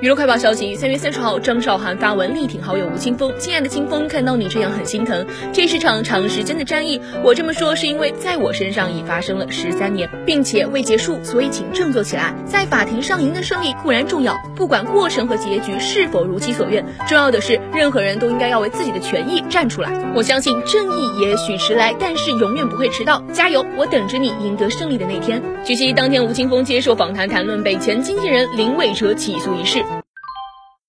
娱乐快报消息：三月三十号，张韶涵发文力挺好友吴青峰。亲爱的青峰，看到你这样很心疼。这是场长时间的战役，我这么说是因为在我身上已发生了十三年，并且未结束，所以请振作起来。在法庭上赢的胜利固然重要，不管过程和结局是否如其所愿，重要的是任何人都应该要为自己的权益站出来。我相信正义也许迟来，但是永远不会迟到。加油，我等着你赢得胜利的那天。据悉，当天吴青峰接受访谈，谈论被前经纪人林伟哲起诉一事。